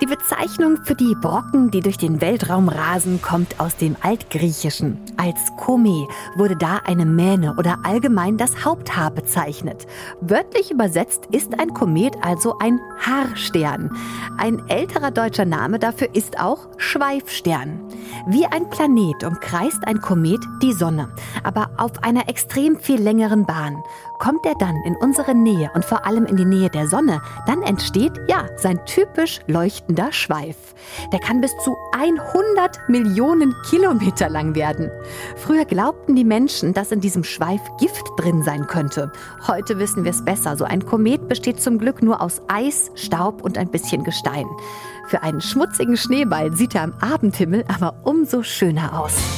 Die Bezeichnung für die Brocken, die durch den Weltraum rasen, kommt aus dem Altgriechischen. Als Kome wurde da eine Mähne oder allgemein das Haupthaar bezeichnet. Wörtlich übersetzt ist ein Komet also ein Haarstern. Ein älterer deutscher Name dafür ist auch Schweifstern. Wie ein Planet umkreist ein Komet die Sonne, aber auf einer extrem viel längeren Bahn. Kommt er dann in unsere Nähe und vor allem in die Nähe der Sonne, dann entsteht, ja, sein typisch leuchtender Schweif. Der kann bis zu 100 Millionen Kilometer lang werden. Früher glaubten die Menschen, dass in diesem Schweif Gift drin sein könnte. Heute wissen wir es besser. So ein Komet besteht zum Glück nur aus Eis, Staub und ein bisschen Gestein. Für einen schmutzigen Schneeball sieht er am Abendhimmel aber umso schöner aus.